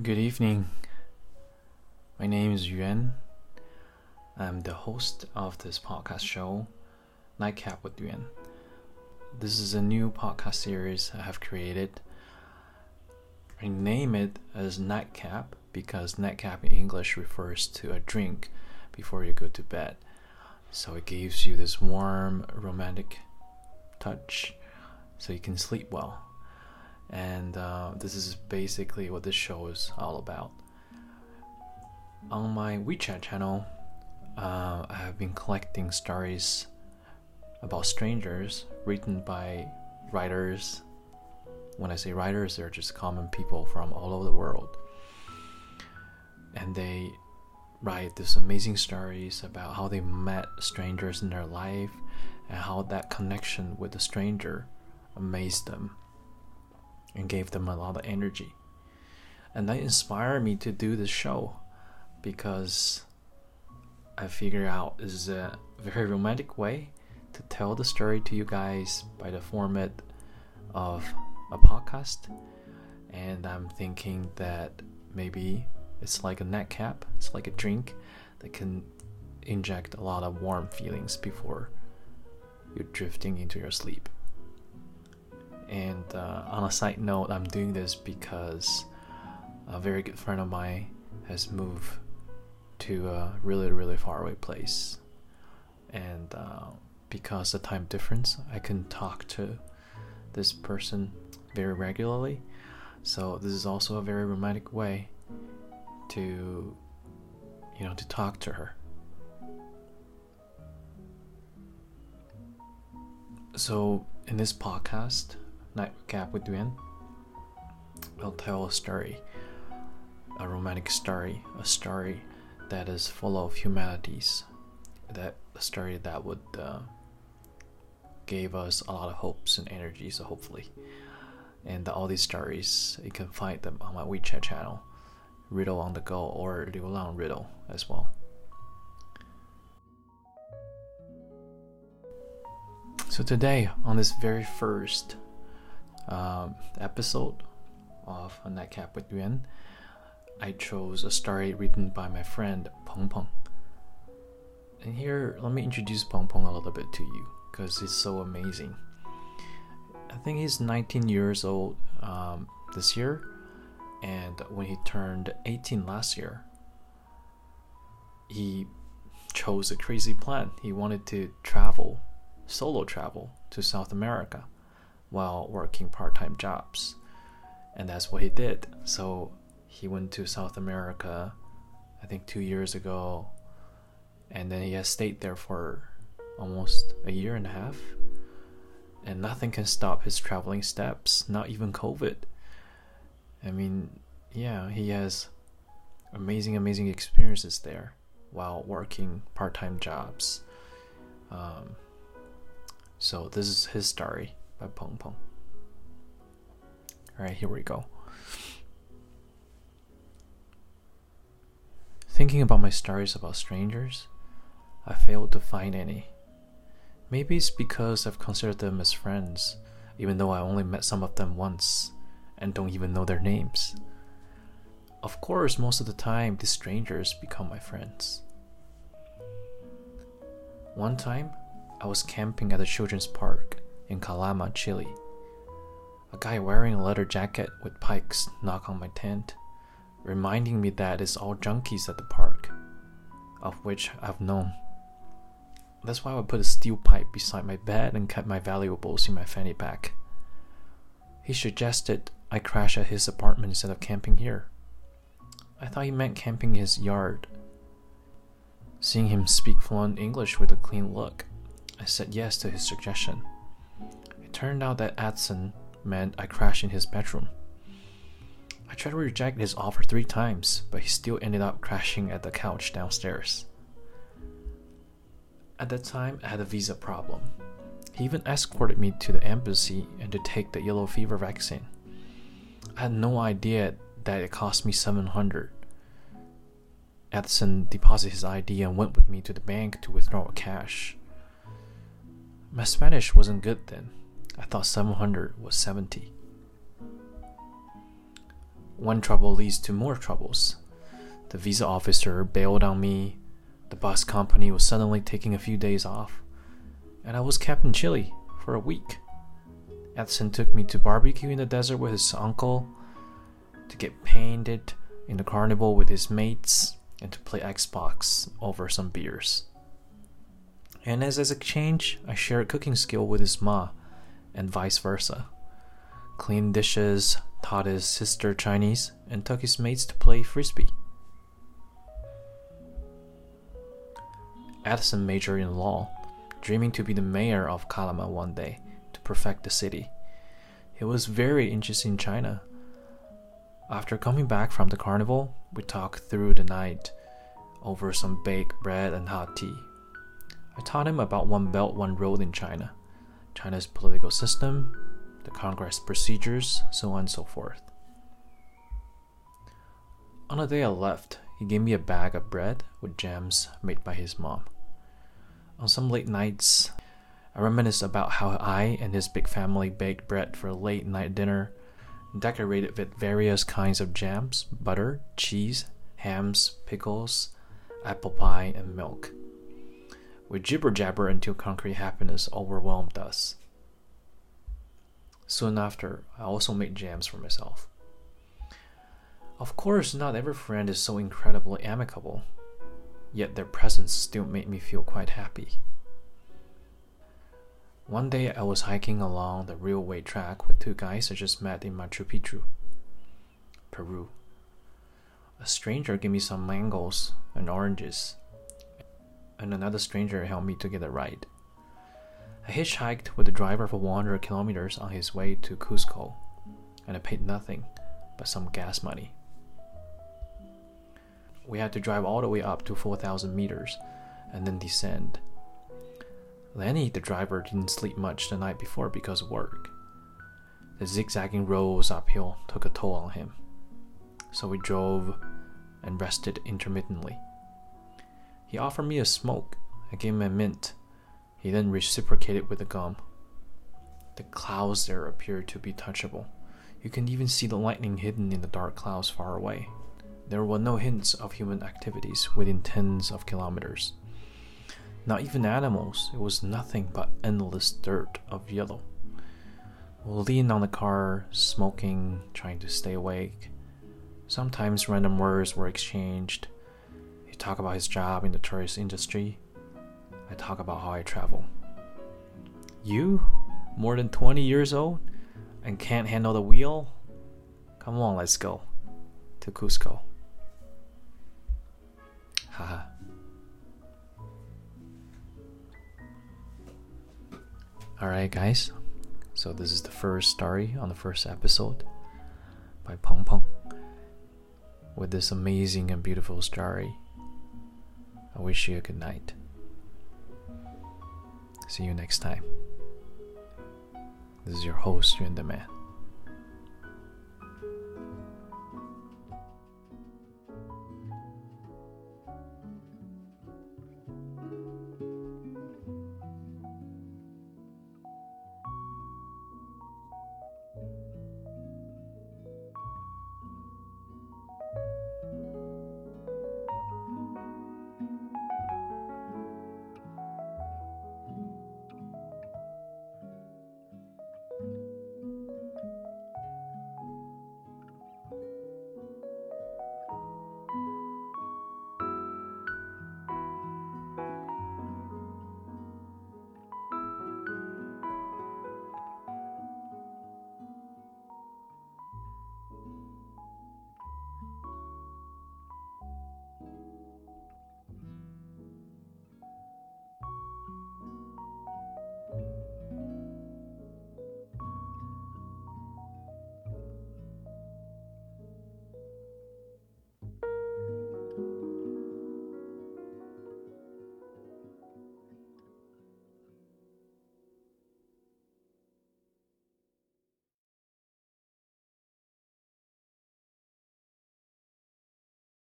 Good evening. My name is Yuan. I'm the host of this podcast show, Nightcap with Yuan. This is a new podcast series I have created. I name it as Nightcap because nightcap in English refers to a drink before you go to bed. So it gives you this warm, romantic touch so you can sleep well and uh, this is basically what this show is all about. On my WeChat channel, uh, I have been collecting stories about strangers written by writers. When I say writers, they're just common people from all over the world. And they write these amazing stories about how they met strangers in their life and how that connection with the stranger amazed them and gave them a lot of energy. And that inspired me to do this show because I figured out is a very romantic way to tell the story to you guys by the format of a podcast. And I'm thinking that maybe it's like a neck cap, it's like a drink that can inject a lot of warm feelings before you're drifting into your sleep. And uh, on a side note, I'm doing this because a very good friend of mine has moved to a really, really far away place. And uh, because the time difference, I can talk to this person very regularly. So this is also a very romantic way to, you know, to talk to her. So in this podcast, nightcap with Yuan, I'll tell a story, a romantic story, a story that is full of humanities, that a story that would uh, gave us a lot of hopes and energy. So hopefully, and all these stories you can find them on my WeChat channel, Riddle on the Go or Liu Lang Riddle as well. So today, on this very first um, episode of A Nightcap with Yuan, I chose a story written by my friend Peng Peng. And here, let me introduce Peng Peng a little bit to you because he's so amazing. I think he's 19 years old um, this year, and when he turned 18 last year, he chose a crazy plan. He wanted to travel, solo travel to South America while working part time jobs. And that's what he did. So he went to South America, I think two years ago, and then he has stayed there for almost a year and a half. And nothing can stop his traveling steps, not even COVID. I mean, yeah, he has amazing, amazing experiences there while working part time jobs. Um, so, this is his story by Pong Peng. Alright, here we go. Thinking about my stories about strangers, I failed to find any. Maybe it's because I've considered them as friends, even though I only met some of them once and don't even know their names. Of course, most of the time, these strangers become my friends. One time, I was camping at a children's park in Calama, Chile. A guy wearing a leather jacket with pikes knocked on my tent, reminding me that it's all junkies at the park, of which I've known. That's why I put a steel pipe beside my bed and kept my valuables in my fanny pack. He suggested I crash at his apartment instead of camping here. I thought he meant camping in his yard. Seeing him speak fluent English with a clean look, I said yes to his suggestion. Turned out that Edson meant I crashed in his bedroom. I tried to reject his offer three times, but he still ended up crashing at the couch downstairs. At that time, I had a visa problem. He even escorted me to the embassy and to take the yellow fever vaccine. I had no idea that it cost me 700. Edson deposited his ID and went with me to the bank to withdraw cash. My Spanish wasn't good then. I thought 700 was 70. One trouble leads to more troubles. The visa officer bailed on me, the bus company was suddenly taking a few days off, and I was kept in Chile for a week. Edson took me to barbecue in the desert with his uncle, to get painted in the carnival with his mates, and to play Xbox over some beers. And as an exchange, I shared cooking skill with his ma, and vice versa. Cleaned dishes, taught his sister Chinese, and took his mates to play frisbee. Edson majored in law, dreaming to be the mayor of Calama one day to perfect the city. He was very interested in China. After coming back from the carnival, we talked through the night over some baked bread and hot tea. I taught him about One Belt, One Road in China, China's political system, the Congress procedures, so on and so forth. On the day I left, he gave me a bag of bread with jams made by his mom. On some late nights, I reminisce about how I and his big family baked bread for a late night dinner, decorated with various kinds of jams, butter, cheese, hams, pickles, apple pie, and milk. We jibber jabber until concrete happiness overwhelmed us. Soon after, I also made jams for myself. Of course, not every friend is so incredibly amicable, yet their presence still made me feel quite happy. One day I was hiking along the railway track with two guys I just met in Machu Picchu, Peru. A stranger gave me some mangoes and oranges, and another stranger helped me to get a ride. I hitchhiked with the driver for 100 kilometers on his way to Cusco, and I paid nothing but some gas money. We had to drive all the way up to 4,000 meters and then descend. Lenny, the driver, didn't sleep much the night before because of work. The zigzagging roads uphill took a toll on him, so we drove and rested intermittently. He offered me a smoke. I gave him a mint. He then reciprocated with a gum. The clouds there appeared to be touchable. You can even see the lightning hidden in the dark clouds far away. There were no hints of human activities within tens of kilometers. Not even animals, it was nothing but endless dirt of yellow. We leaned on the car, smoking, trying to stay awake. Sometimes random words were exchanged talk about his job in the tourist industry. I talk about how I travel. You, more than 20 years old, and can't handle the wheel? Come on, let's go to Cusco. Haha. Alright, guys. So, this is the first story on the first episode by Peng Peng with this amazing and beautiful story I wish you a good night. See you next time. This is your host, Yuan the Man.